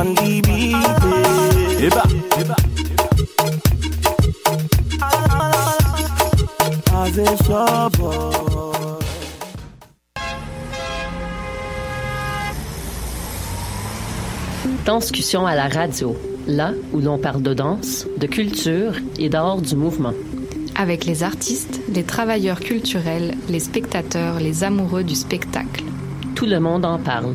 on. Danscussion à la radio, là où l'on parle de danse, de culture et d'art du mouvement. Avec les artistes, les travailleurs culturels, les spectateurs, les amoureux du spectacle. Tout le monde en parle.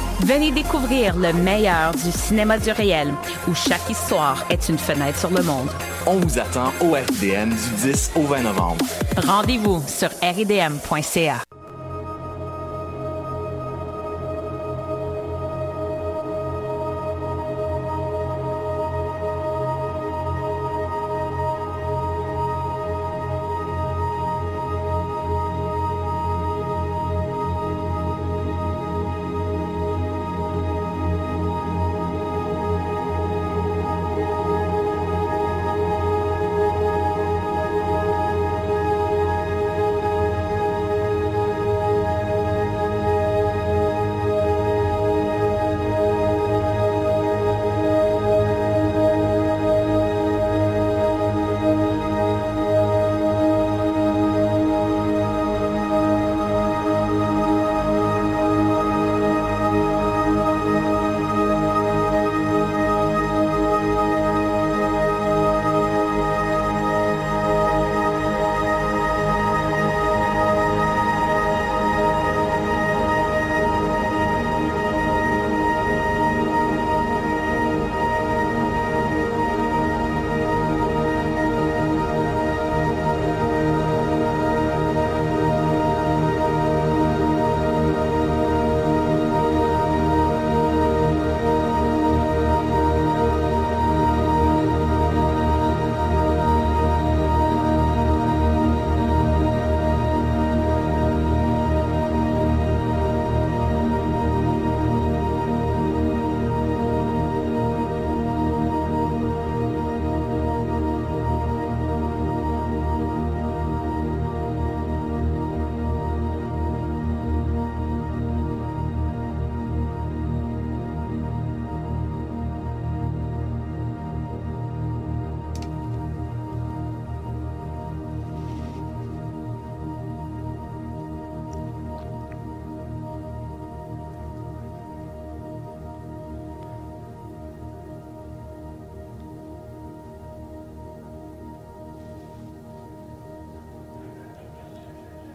Venez découvrir le meilleur du cinéma du réel, où chaque histoire est une fenêtre sur le monde. on vous attend au FDM du 10 au 20 novembre. Rendez-vous sur ridm.ca.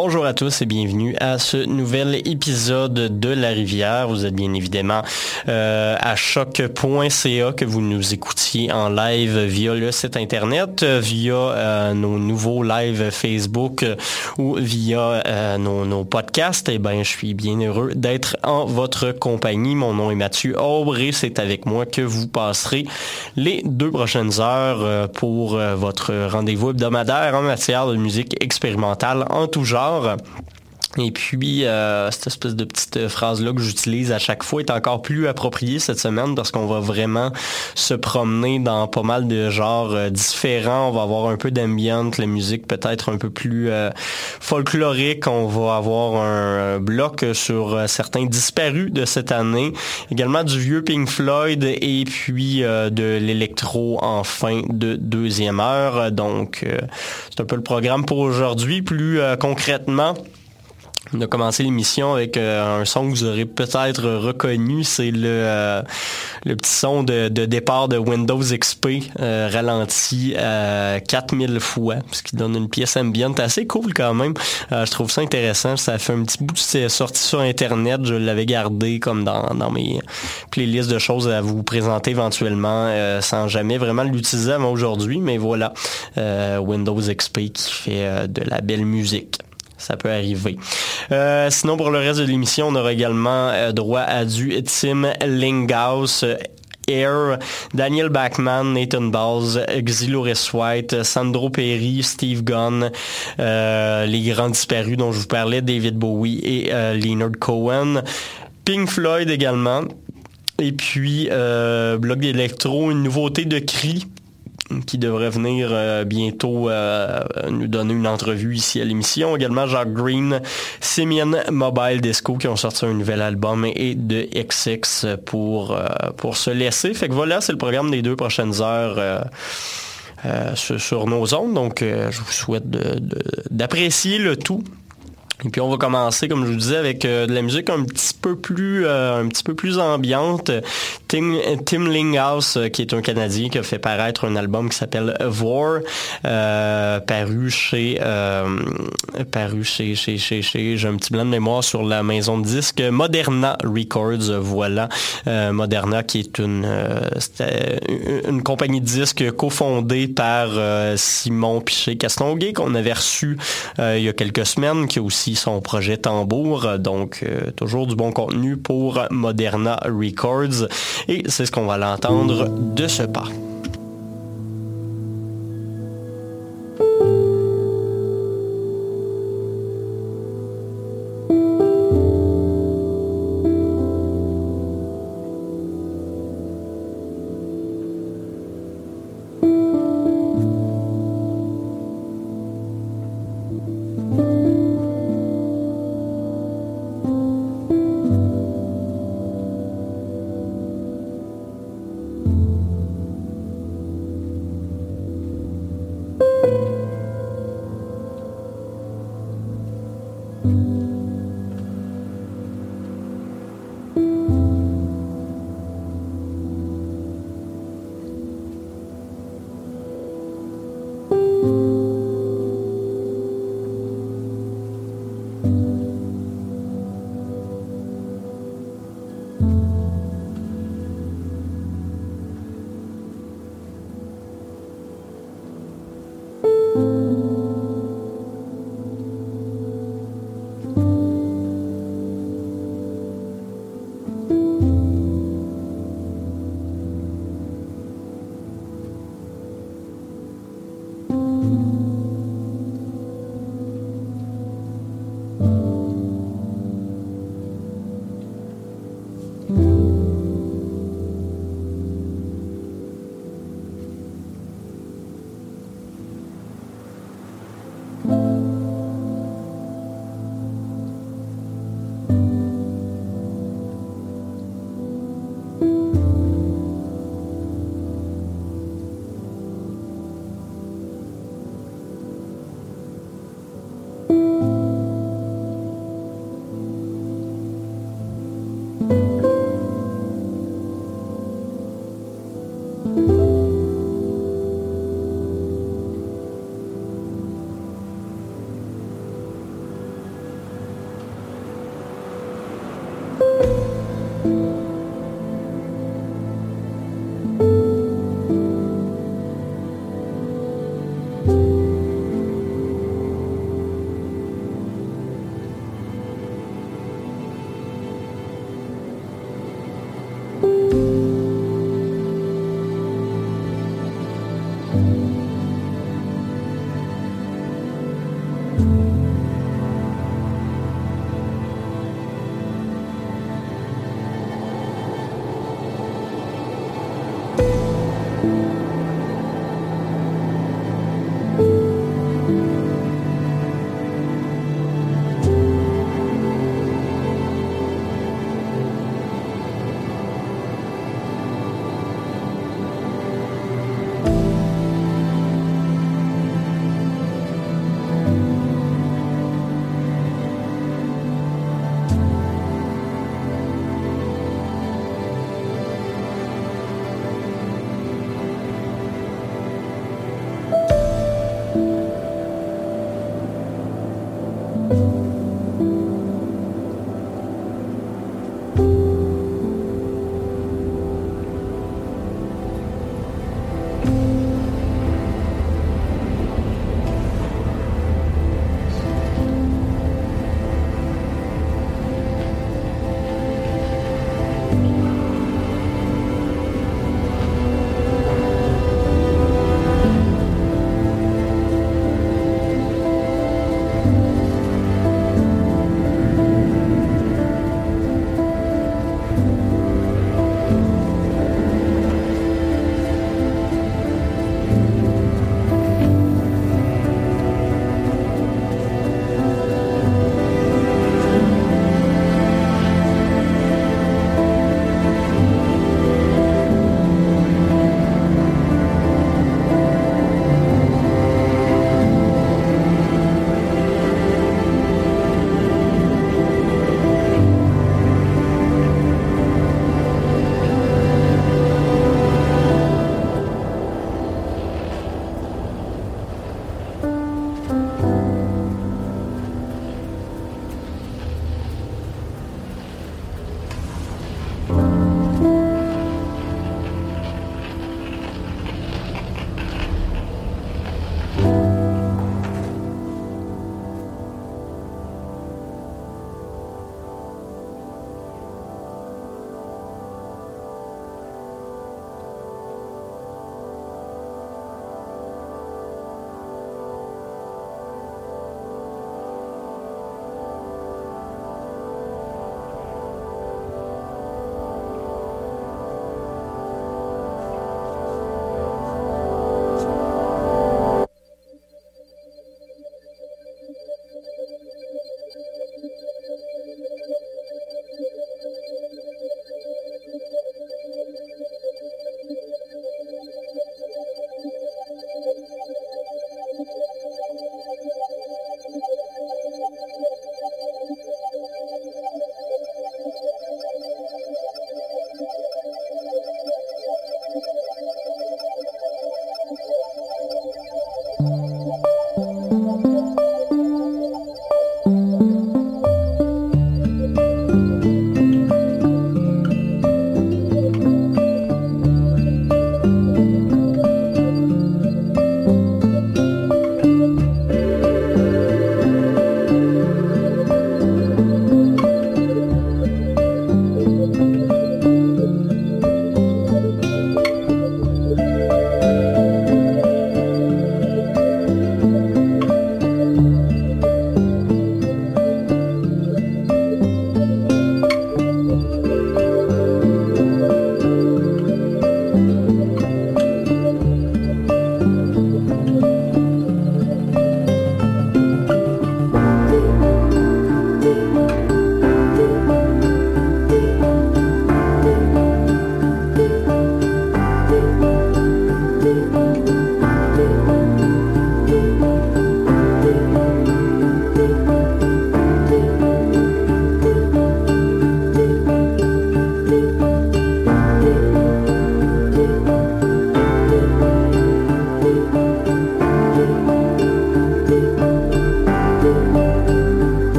Bonjour à tous et bienvenue à ce nouvel épisode de La Rivière. Vous êtes bien évidemment euh, à choc.ca que vous nous écoutiez en live via le site internet, via euh, nos nouveaux lives Facebook ou via euh, nos, podcasts. Eh ben, je suis bien heureux d'être en votre compagnie. Mon nom est Mathieu Aubre et c'est avec moi que vous passerez les deux prochaines heures euh, pour votre rendez-vous hebdomadaire en matière de musique expérimentale en tout genre dollars. Et puis, euh, cette espèce de petite phrase-là que j'utilise à chaque fois est encore plus appropriée cette semaine parce qu'on va vraiment se promener dans pas mal de genres euh, différents. On va avoir un peu d'ambiance, la musique peut-être un peu plus euh, folklorique. On va avoir un bloc sur certains disparus de cette année. Également du vieux Pink Floyd et puis de l'électro en fin de deuxième heure. Donc, c'est un peu le programme pour aujourd'hui. Plus concrètement, on a commencé l'émission avec euh, un son que vous aurez peut-être reconnu, c'est le, euh, petit son de, départ de Windows XP euh, ralenti 4000 fois, ce qui donne une pièce ambiante assez cool quand même. je trouve ça intéressant, ça fait un petit bout de sorti sur Internet, je l'avais gardé comme dans, dans mes playlists de choses à vous présenter éventuellement sans jamais vraiment l'utiliser avant aujourd'hui, mais voilà, Windows XP qui fait de la belle musique ça peut arriver. Euh, sinon, pour le reste de l'émission, on aura également euh, droit à du Tim Linghaus, Air, Daniel Bachman, Nathan Balls, Xiloris White, Sandro Perry, Steve Gunn, euh, les grands disparus dont je vous parlais, David Bowie et Leonard Cohen, Pink Floyd également, et puis Bloc d'électro, une nouveauté de Cri qui devrait venir euh, bientôt euh, nous donner une entrevue ici à l'émission. Également Jacques Green, Simeon Mobile Disco qui ont sorti un nouvel album et de XX pour, euh, pour se laisser. Fait que voilà, c'est le programme des deux prochaines heures. sur, nos ondes. Donc, je vous souhaite d'apprécier le tout. Et puis on va commencer, comme je vous disais, avec de la musique un petit peu plus, un petit peu plus ambiante. Tim, Tim Linghouse, euh, qui est un Canadien, qui a fait paraître un album qui s'appelle War, paru chez, paru chez, chez, chez, chez j'ai un petit blanc de mémoire sur la maison de disques Moderna Records. Voilà, Moderna qui est une, une compagnie de disques cofondée par Simon Piché-Castonguay qu'on avait reçu il y a quelques semaines, qui a aussi son projet Tambour. Donc, euh, toujours du bon contenu pour Moderna Records. Et c'est ce qu'on va l'entendre de ce pas.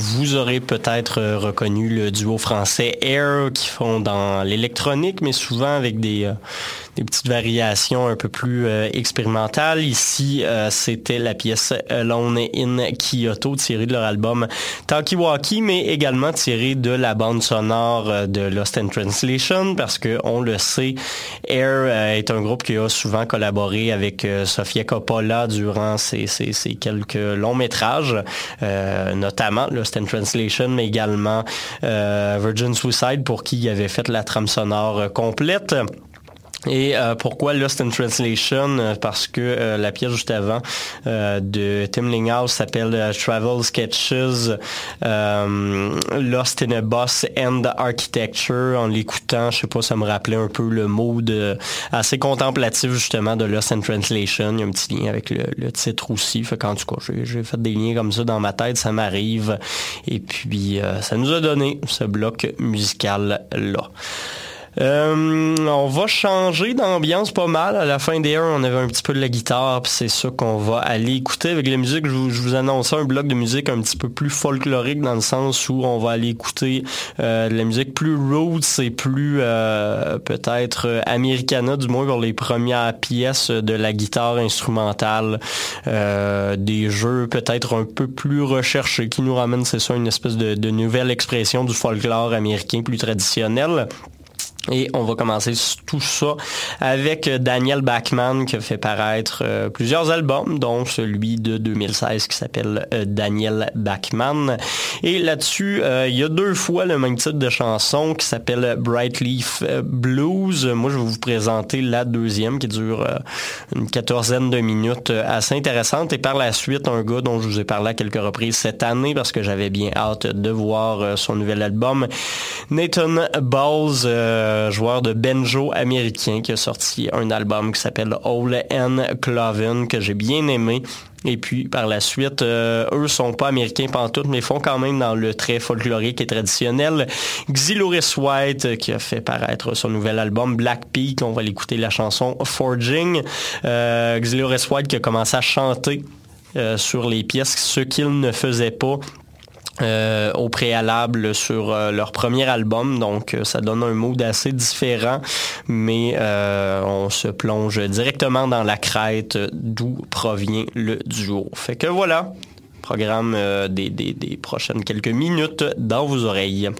Vous aurez peut-être euh, reconnu le duo français Air qui font dans l'électronique, mais souvent avec des, euh, petites variations un peu plus euh, expérimentales. Ici, c'était la pièce Alone in Kyoto tirée de leur album Talkie mais également tirée de la bande sonore de Lost in Translation, parce que on le sait, Air est un groupe qui a souvent collaboré avec Sofia Coppola durant ses, quelques longs métrages, notamment Lost in Translation, mais également euh, Virgin Suicide pour qui il avait fait la trame sonore euh, complète. Et euh, pourquoi Lost in Translation? Euh, Parce que euh, la pièce juste avant de Tim Linghouse s'appelle Travel Sketches Lost in a Boss and Architecture. En l'écoutant, je sais pas, ça me rappelait un peu le mood assez contemplatif justement de Lost in Translation. Il y a un petit lien avec le, titre aussi. Fait qu'en tout cas, j'ai fait des liens comme ça dans ma tête, ça m'arrive. Et puis, ça nous a donné ce bloc musical là. Euh, on va changer d'ambiance pas mal. À la fin des on avait un petit peu de la guitare, puis c'est ça qu'on va aller écouter avec la musique. Je vous, je annonce un bloc de musique un petit peu plus folklorique dans le sens où on va aller écouter euh, de la musique plus roots et plus euh, peut-être americana, du moins pour les premières pièces de la guitare instrumentale. des jeux peut-être un peu plus recherchés qui nous ramènent, c'est ça, une espèce de nouvelle expression du folklore américain plus traditionnel. Et on va commencer tout ça avec Daniel Bachman qui a fait paraître euh, plusieurs albums, dont celui de 2016 qui s'appelle euh, Daniel Bachman. Et là-dessus, euh, il y a deux fois le même titre de chanson qui s'appelle Bright Leaf Blues. Moi, je vais vous présenter la deuxième qui dure une quatorzaine de minutes assez intéressante. Et par la suite, un gars dont je vous ai parlé à quelques reprises cette année parce que j'avais bien hâte de voir son nouvel album, Nathan Balls euh, joueur de banjo américain qui a sorti un album qui s'appelle All and Cloven que j'ai bien aimé. Et puis par la suite, euh, eux sont pas américains pantoute, mais font quand même dans le trait folklorique et traditionnel. Xiloris White euh, qui a fait paraître son nouvel album Black Peak, on va l'écouter la chanson Forging. Euh, Xiloris White qui a commencé à chanter sur les pièces, ce qu'il ne faisait pas euh, au préalable sur euh, leur premier album, donc euh, ça donne un mood assez différent, mais on se plonge directement dans la crête d'où provient le duo. Fait que voilà, programme des, des prochaines quelques minutes dans vos oreilles.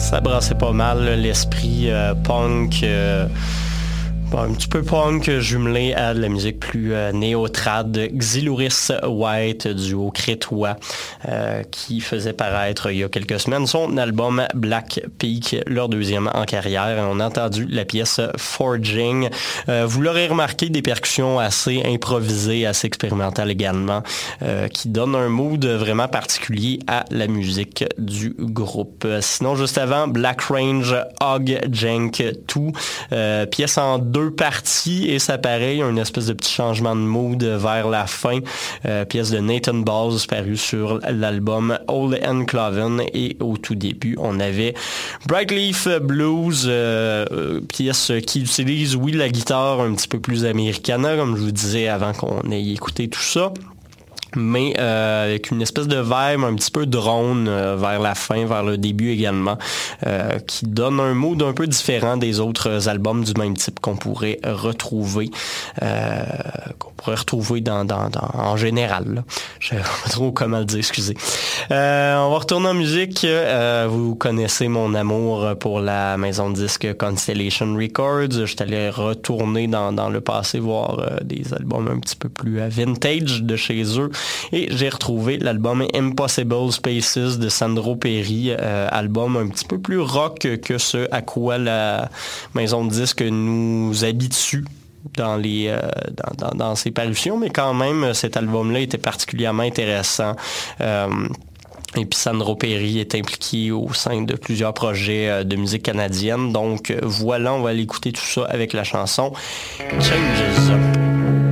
Ça brassait pas mal l'esprit euh, punk. Un petit peu punk jumelé à de la musique plus euh, néo-trad. Xylouris White, duo crétois, euh, qui faisait paraître il y a quelques semaines son album Black Peak, leur deuxième en carrière. On a entendu la pièce Forging. Euh, vous l'aurez remarqué, des percussions assez improvisées, assez expérimentales également, qui donnent un mood vraiment particulier à la musique du groupe. Sinon, juste avant, Black Range Hog Jank 2, euh, pièce en deux parties et ça pareil, un espèce de petit changement de mood vers la fin. Euh, pièce de Nathan Balls parue sur l'album Old and Cloven et au tout début, on avait Bright Leaf Blues, euh, euh, pièce qui utilise, oui, la guitare un petit peu plus américaine, comme je vous disais avant qu'on ait écouté tout ça mais euh, avec une espèce de vibe un petit peu drone euh, vers la fin, vers le début également, euh, qui donne un mood un peu différent des autres albums du même type qu'on pourrait retrouver, euh, qu'on pourrait retrouver dans, dans, dans- en général. Je sais pas trop comment le dire, excusez. Euh, on va retourner en musique. Vous connaissez mon amour pour la maison de disque Constellation Records. Je allé retourner dans, dans le passé voir des albums un petit peu plus vintage de chez eux. Et j'ai retrouvé l'album Impossible Spaces de Sandro Perry, euh, album un petit peu plus rock que ce à quoi la maison de disque nous habitue dans les euh, dans, ses parutions, mais quand même cet album-là était particulièrement intéressant. Euh, et puis Sandro Perry est impliqué au sein de plusieurs projets de musique canadienne. Donc voilà, on va aller écouter tout ça avec la chanson Changes Up.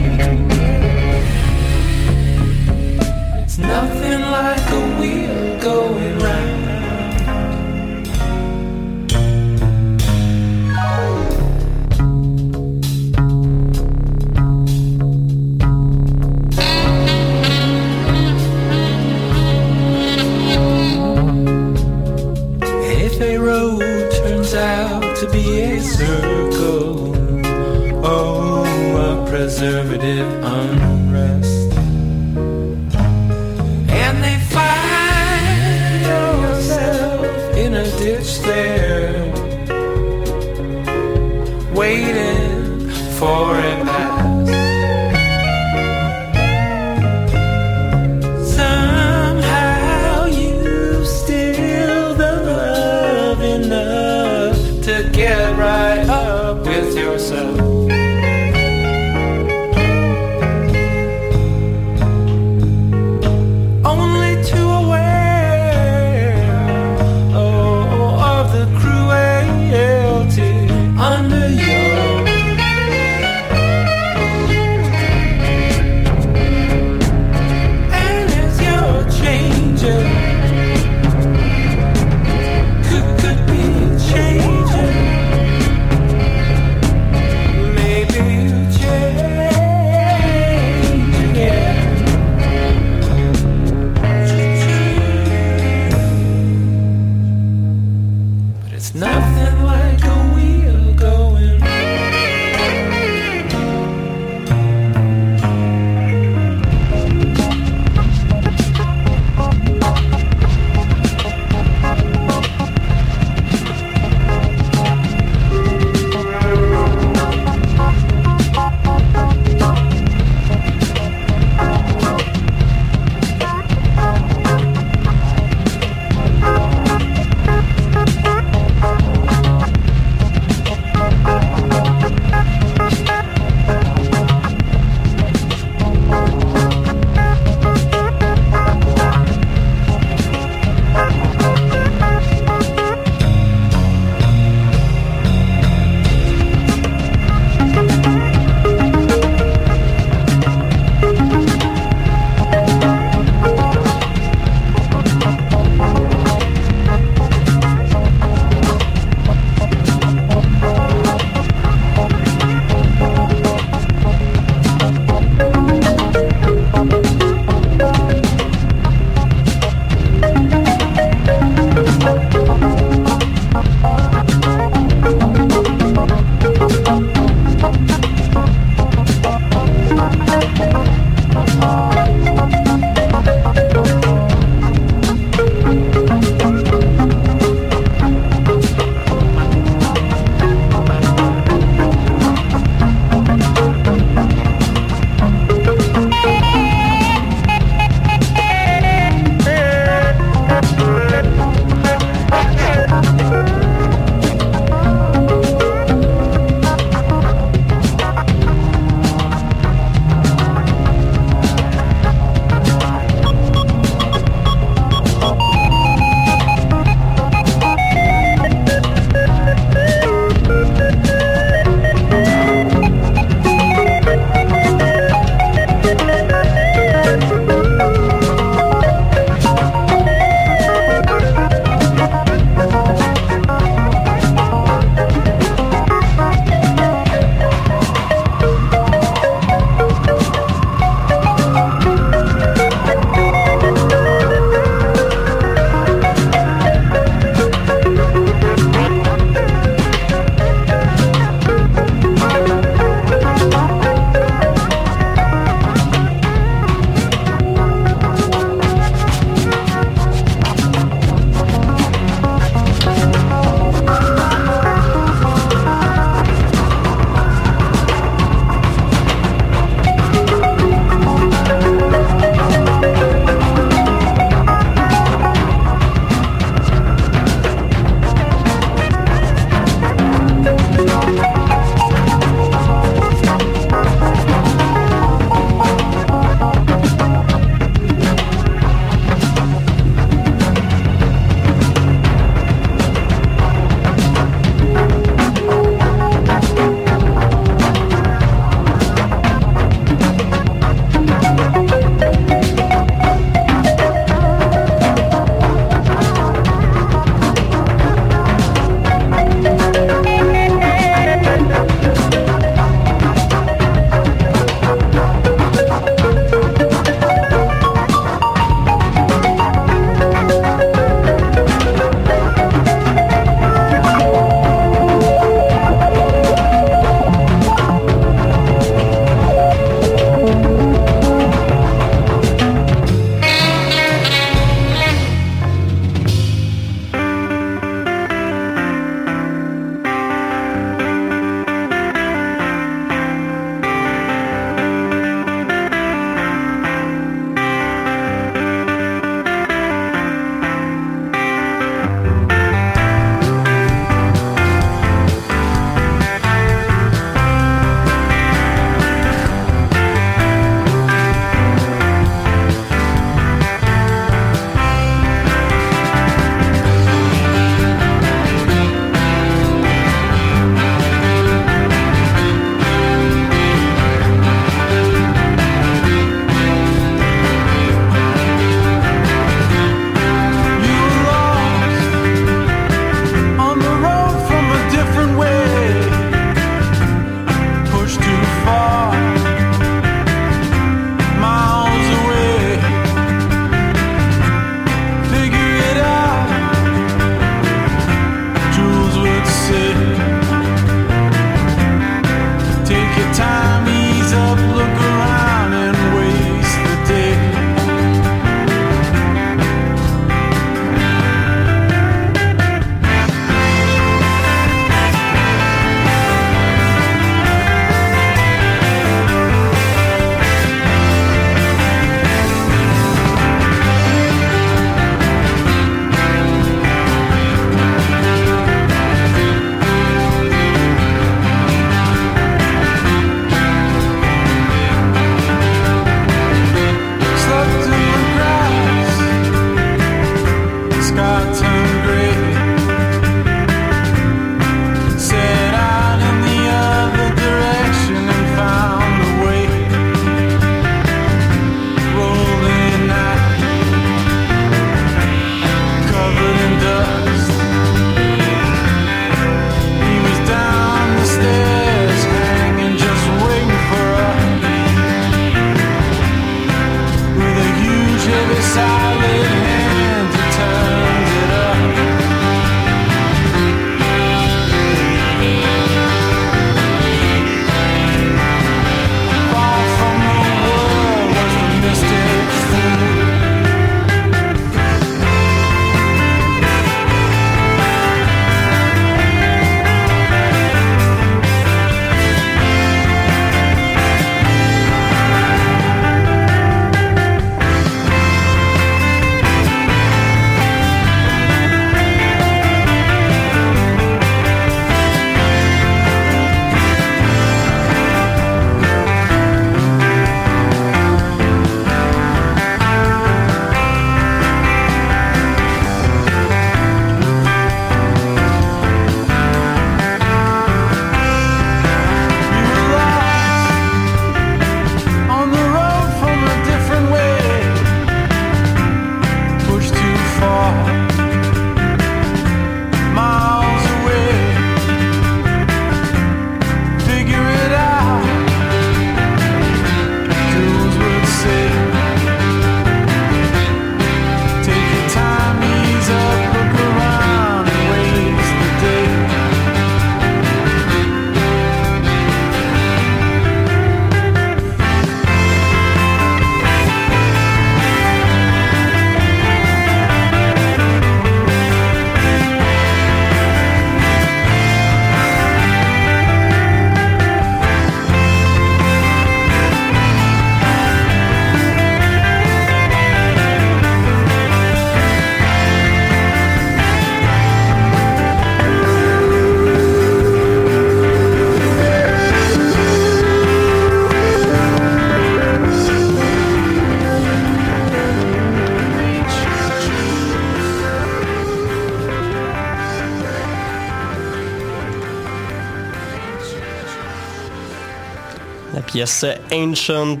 La pièce Ancient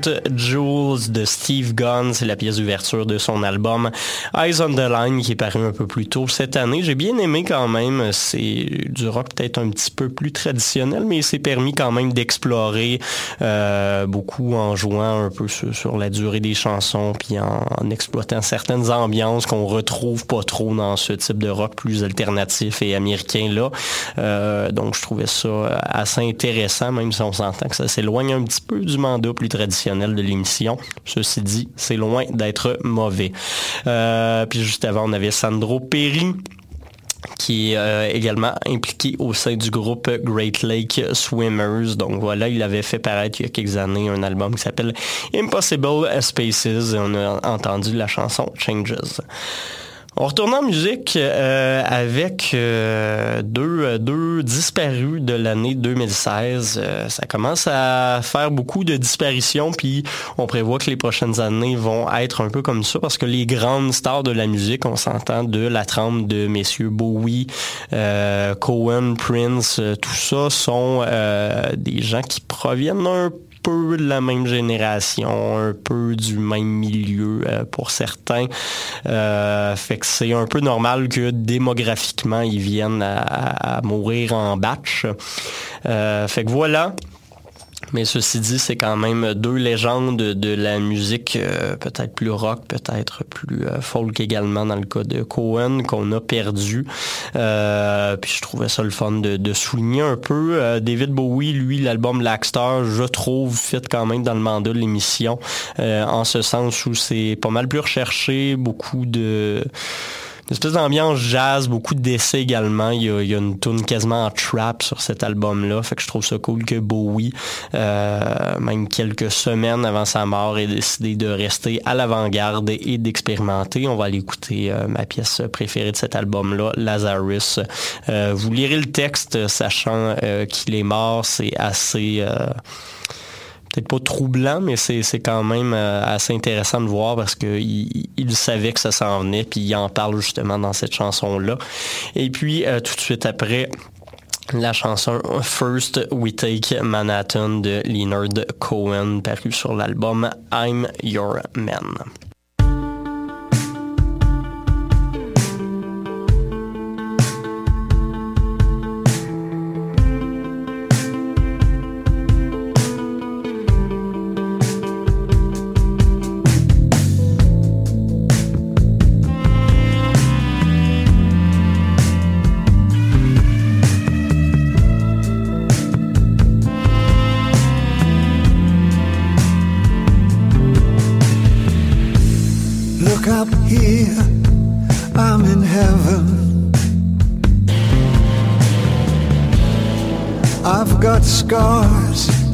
De Steve Gunn, c'est la pièce d'ouverture de son album Eyes on the Line qui est paru un peu plus tôt cette année. J'ai bien aimé quand même, c'est du rock peut-être un petit peu plus traditionnel, mais il s'est permis quand même d'explorer euh, beaucoup en jouant un peu sur, la durée des chansons, puis en, en exploitant certaines ambiances qu'on retrouve pas trop dans ce type de rock plus alternatif et américain là. Euh, donc je trouvais ça assez intéressant, même si on s'entend que ça s'éloigne un petit peu du mandat plus traditionnel de l'émission. Ceci dit, c'est loin d'être mauvais. Euh, puis juste avant, on avait Sandro Perry qui est euh, également impliqué au sein du groupe Great Lake Swimmers. Donc voilà, il avait fait paraître il y a quelques années un album qui s'appelle Impossible Spaces et on a entendu la chanson Changes. On retourne en musique euh, avec euh, deux, deux disparus de l'année 2016. Euh, ça commence à faire beaucoup de disparitions, puis on prévoit que les prochaines années vont être un peu comme ça, parce que les grandes stars de la musique, on s'entend de la trempe de messieurs Bowie, Cohen, Prince, tout ça sont des gens qui proviennent un peu de la même génération, un peu du même milieu euh, pour certains. Euh, fait que c'est un peu normal que démographiquement, ils viennent à, à mourir en batch. Euh, fait que voilà. Mais ceci dit, c'est quand même deux légendes de la musique, euh, peut-être plus rock, peut-être plus euh, folk également dans le cas de Cohen, qu'on a perdu. Euh, puis je trouvais ça le fun de, de souligner un peu. Euh, David Bowie, lui, l'album Black Star, je trouve, fit quand même dans le mandat de l'émission, euh, en ce sens où c'est pas mal plus recherché, beaucoup de une espèce d'ambiance jazz, beaucoup d'essais également. Il y, a, une tune quasiment en trap sur cet album-là. Fait que je trouve ça cool que Bowie, euh, même quelques semaines avant sa mort, ait décidé de rester à l'avant-garde et d'expérimenter. On va aller écouter euh, ma pièce préférée de cet album-là, Lazarus. Euh, vous lirez le texte, sachant qu'il est mort. C'est assez... peut-être pas troublant, mais c'est quand même euh, assez intéressant de voir parce que il, savait que ça s'en venait, puis il en parle justement dans cette chanson-là. Et puis, euh, tout de suite après, la chanson First We Take Manhattan de Leonard Cohen, paru sur l'album I'm Your Man.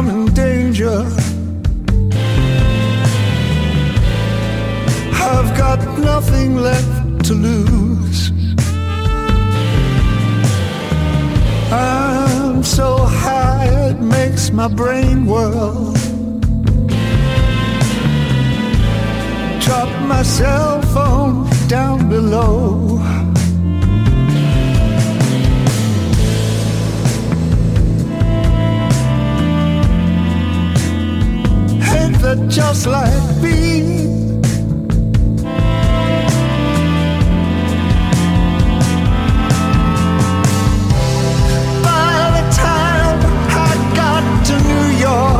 I'm in danger. I've got nothing left to lose. I'm so high it makes my brain whirl. Drop my cell phone down below. that just like me. By the time I got to New York.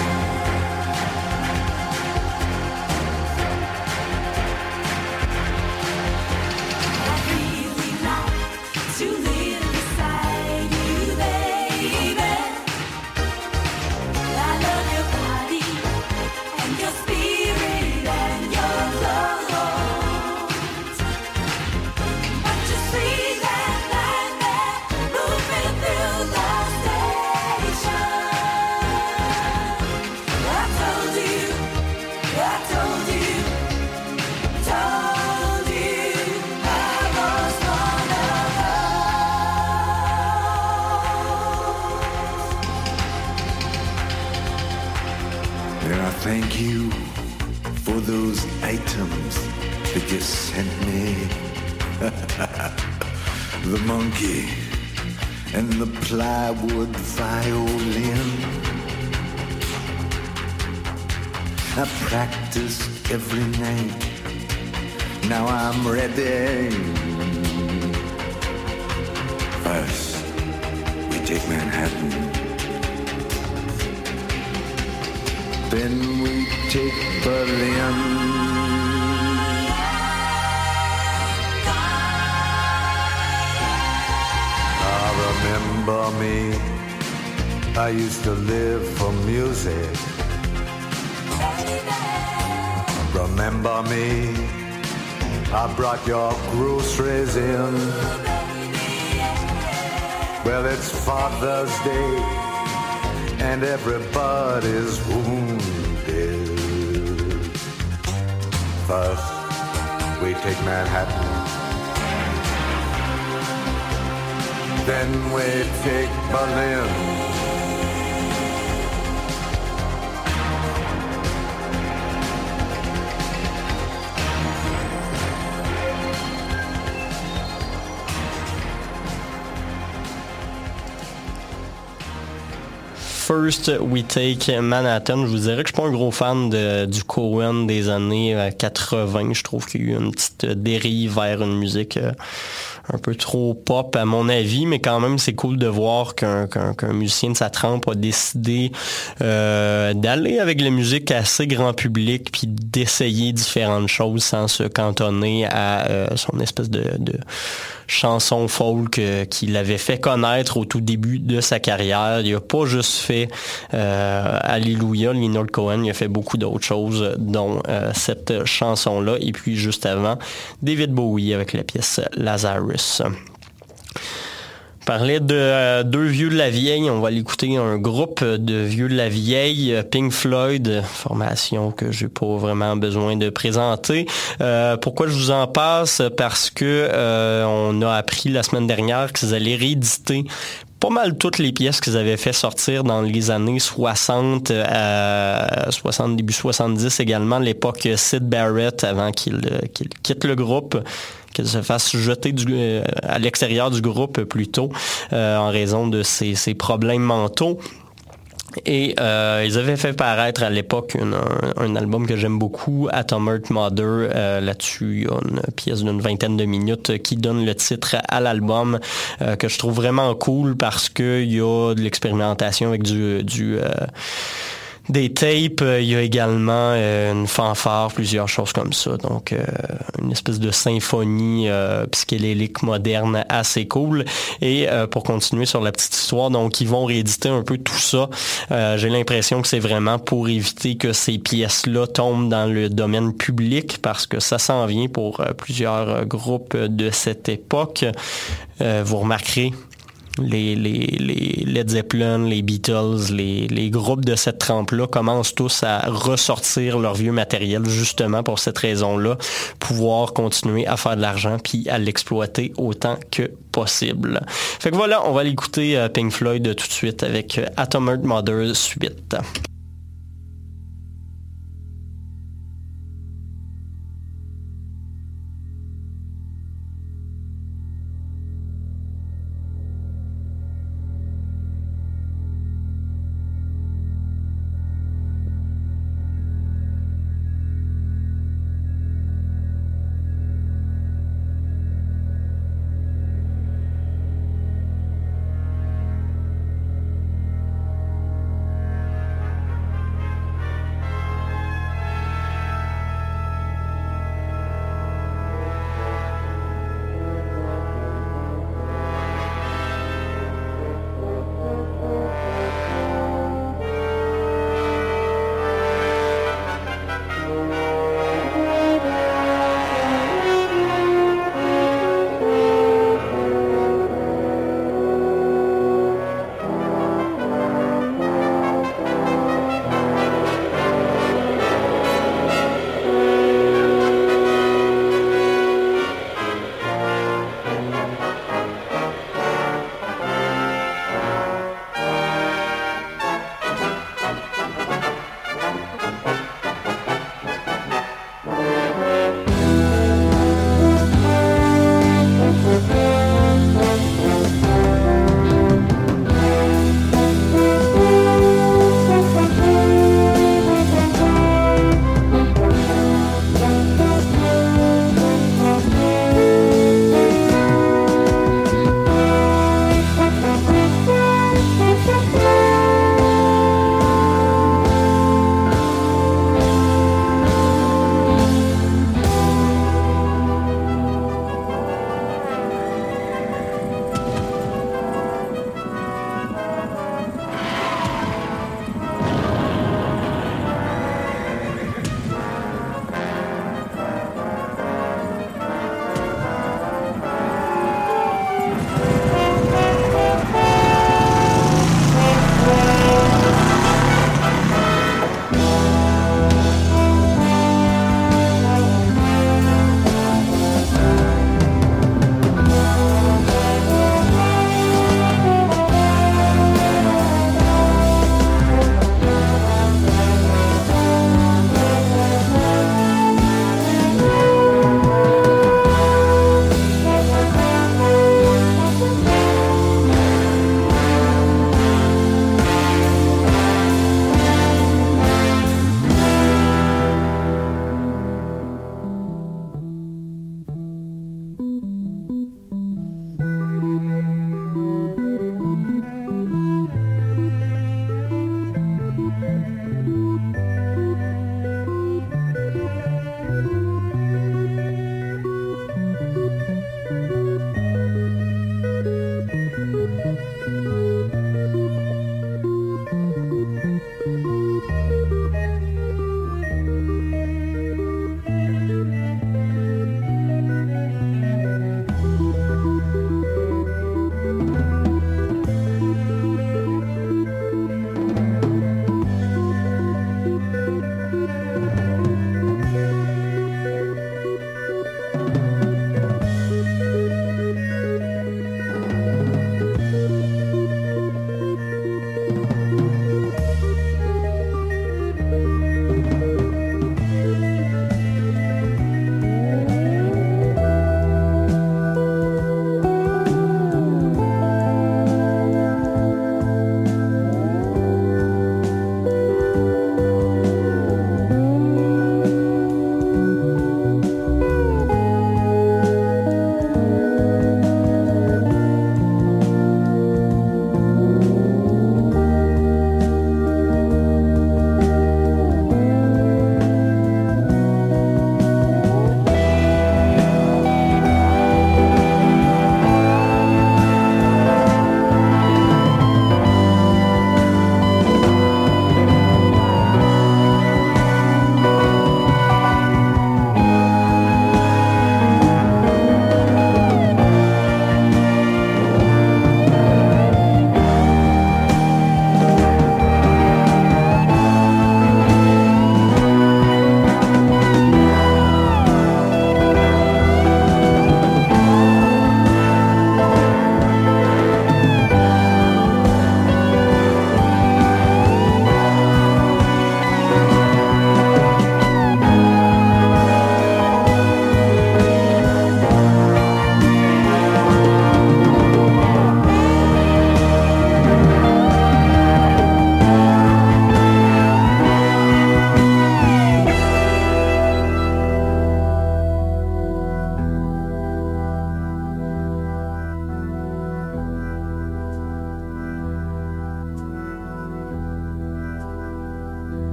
I practiced every night. Now I'm ready. First, we take Manhattan. Then we take Berlin. Ah, remember me? I used to live for music. Remember me? I brought your groceries in. Well, it's Father's Day and everybody's wounded. First, we take Manhattan. Then we take Berlin. First We Take Manhattan. Je vous dirais que je suis pas un gros fan du Cohen des années euh, 80. Je trouve qu'il y a eu une petite dérive vers une musique euh, un peu trop pop à mon avis, mais quand même c'est cool de voir qu'un musicien de sa trempe a décidé euh, d'aller avec la musique assez grand public puis d'essayer différentes choses sans se cantonner à euh, son espèce de chanson folk euh, qu'il avait fait connaître au tout début de sa carrière. Il a pas juste fait euh, Alléluia, Leonard Cohen, il a fait beaucoup d'autres choses, dont euh, cette chanson-là. Et puis juste avant, David Bowie avec la pièce Lazarus. Parlais de euh, deux vieux de la vieille. On va aller écouter un groupe de vieux de la vieille, euh, Pink Floyd, formation que j'ai pas vraiment besoin de présenter. Euh, pourquoi je vous en passe? Parce que euh, on a appris la semaine dernière qu'ils allaient rééditer pas mal toutes les pièces qu'ils avaient fait sortir dans les années 60, euh, 60 début 70 également, l'époque Sid Barrett avant qu'il euh, quitte le groupe qu'il se fasse jeter euh, à l'extérieur du groupe plutôt euh, en raison de ses, problèmes mentaux. Et euh, ils avaient fait paraître à l'époque un, album que j'aime beaucoup, Atom Earth Mother. Euh, Là-dessus, il y a une pièce d'une vingtaine de minutes qui donne le titre à l'album, que je trouve vraiment cool parce qu'il y a de l'expérimentation avec du... des tapes, euh, il y a également euh, une fanfare, plusieurs choses comme ça. Donc, euh, une espèce de symphonie psychédélique moderne assez cool. Et pour continuer sur la petite histoire, donc ils vont rééditer un peu tout ça. J'ai l'impression que c'est vraiment pour éviter que ces pièces-là tombent dans le domaine public parce que ça s'en vient pour plusieurs groupes de cette époque. Vous remarquerez les, les, les Led Zeppelin, les Beatles, les, groupes de cette trempe-là commencent tous à ressortir leur vieux matériel justement pour cette raison-là, pouvoir continuer à faire de l'argent puis à l'exploiter autant que possible. Fait que voilà, on va aller écouter euh, Pink Floyd tout de suite avec euh, Atom Earth Mother suite.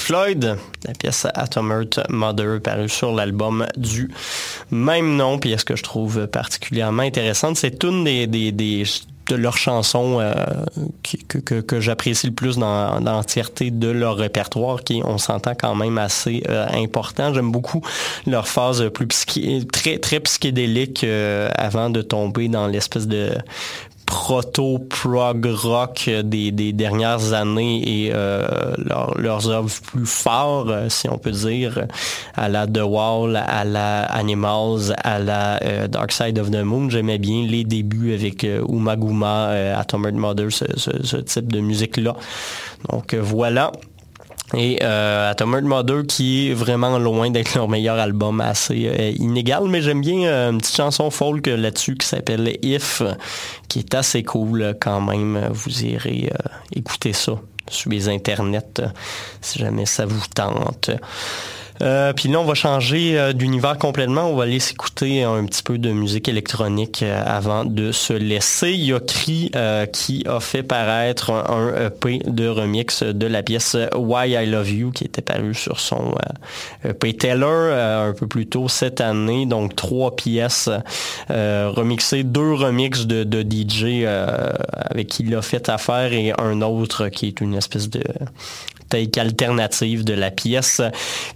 Floyd, la pièce Atom Earth Mother parue sur l'album du même nom. Puis ce que je trouve particulièrement intéressante, c'est une de leurs chansons euh, que, j'apprécie le plus dans, l'entièreté de leur répertoire, qui on s'entend quand même assez euh, important. J'aime beaucoup leur phase très très psychédélique euh, avant de tomber dans l'espèce de proto-prog rock des, dernières années et euh, leur- leurs œuvres plus forts, euh, si on peut dire, à la The Wall, à la Animals, à la euh, Dark Side of the Moon. J'aimais bien les débuts avec Umaguma, Atom Earth Mother, ce, type de musique-là. Donc voilà. Et euh, Atom Mother qui est vraiment loin d'être leur meilleur album, assez euh, inégal, mais j'aime bien euh, une petite chanson folk là-dessus qui s'appelle If, qui est assez cool quand même. Vous irez euh, écouter ça sur les internets si jamais ça vous tente. Euh, puis là, on va changer euh, d'univers complètement. On va aller s'écouter un petit peu de musique électronique euh, avant de se laisser. Il y a euh, qui a fait paraître un, EP de remix de la pièce Why I Love You qui était paru sur son EP euh, un peu plus tôt cette année. Donc trois pièces remixées, deux remixes de, de DJ avec qui il a fait affaire et un autre qui est une espèce de take alternative de la pièce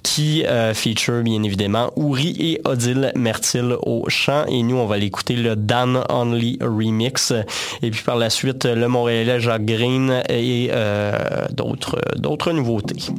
qui euh, feature bien évidemment Ouri et Odile Mertil au chant et nous on va l'écouter le Dan Only Remix et puis par la suite le Montréalais Jacques Green et euh, d'autres d'autres nouveautés.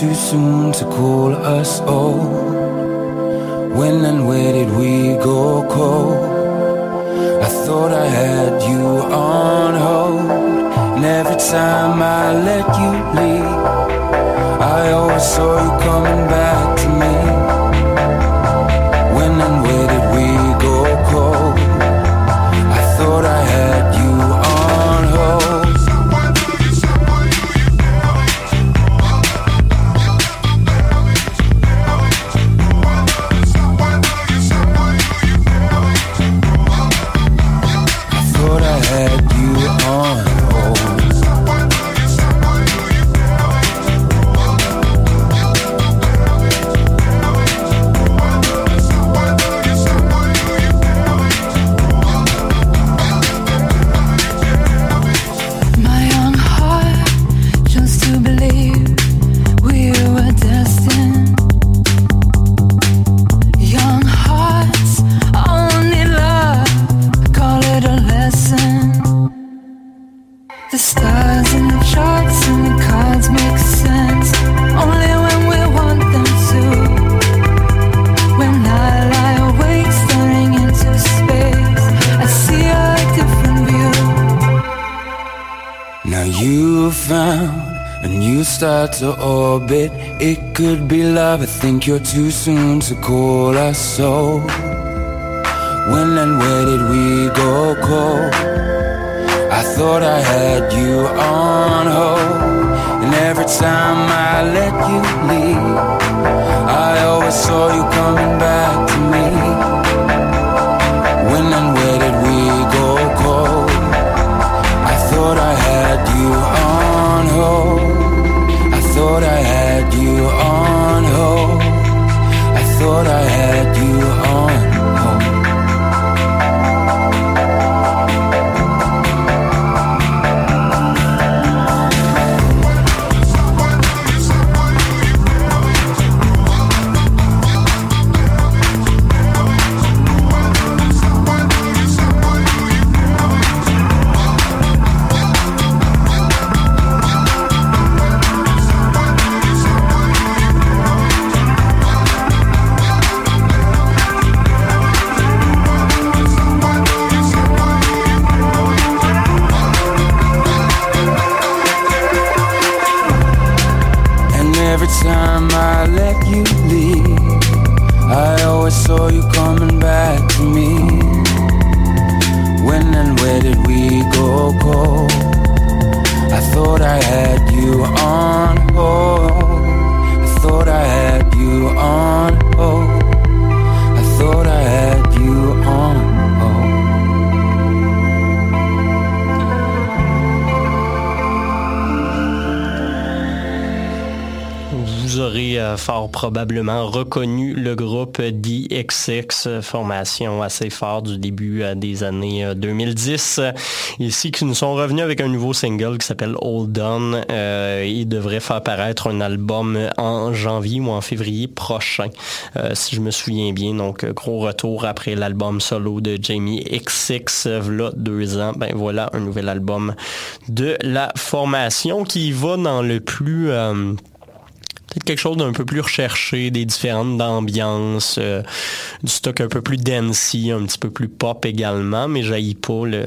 too soon to call us old? When and where did we go cold? I thought I had you on hold. And every time I let you leave, I always saw you coming back. It could be love. I think you're too soon to call us so. When and where did we go cold? I thought I had you on hold. And every time I let you leave, I always saw you coming back probablement reconnu le groupe DXX, formation assez forte du début euh, des années euh, 2010. Euh, Ici, qui nous sont revenus avec un nouveau single qui s'appelle Hold On. Euh, ils devraient faire paraître un album en janvier ou en février prochain, euh, si je me souviens bien. Donc, gros retour après l'album solo de Jamie XX, v'là deux ans. Ben voilà, un nouvel album de la formation qui va dans le plus... peut-être quelque chose d'un peu plus recherché, des différentes ambiances, euh, du stock un peu plus dancey, un petit peu plus pop également, mais j'aille pas le,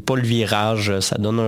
pas le virage, ça donne un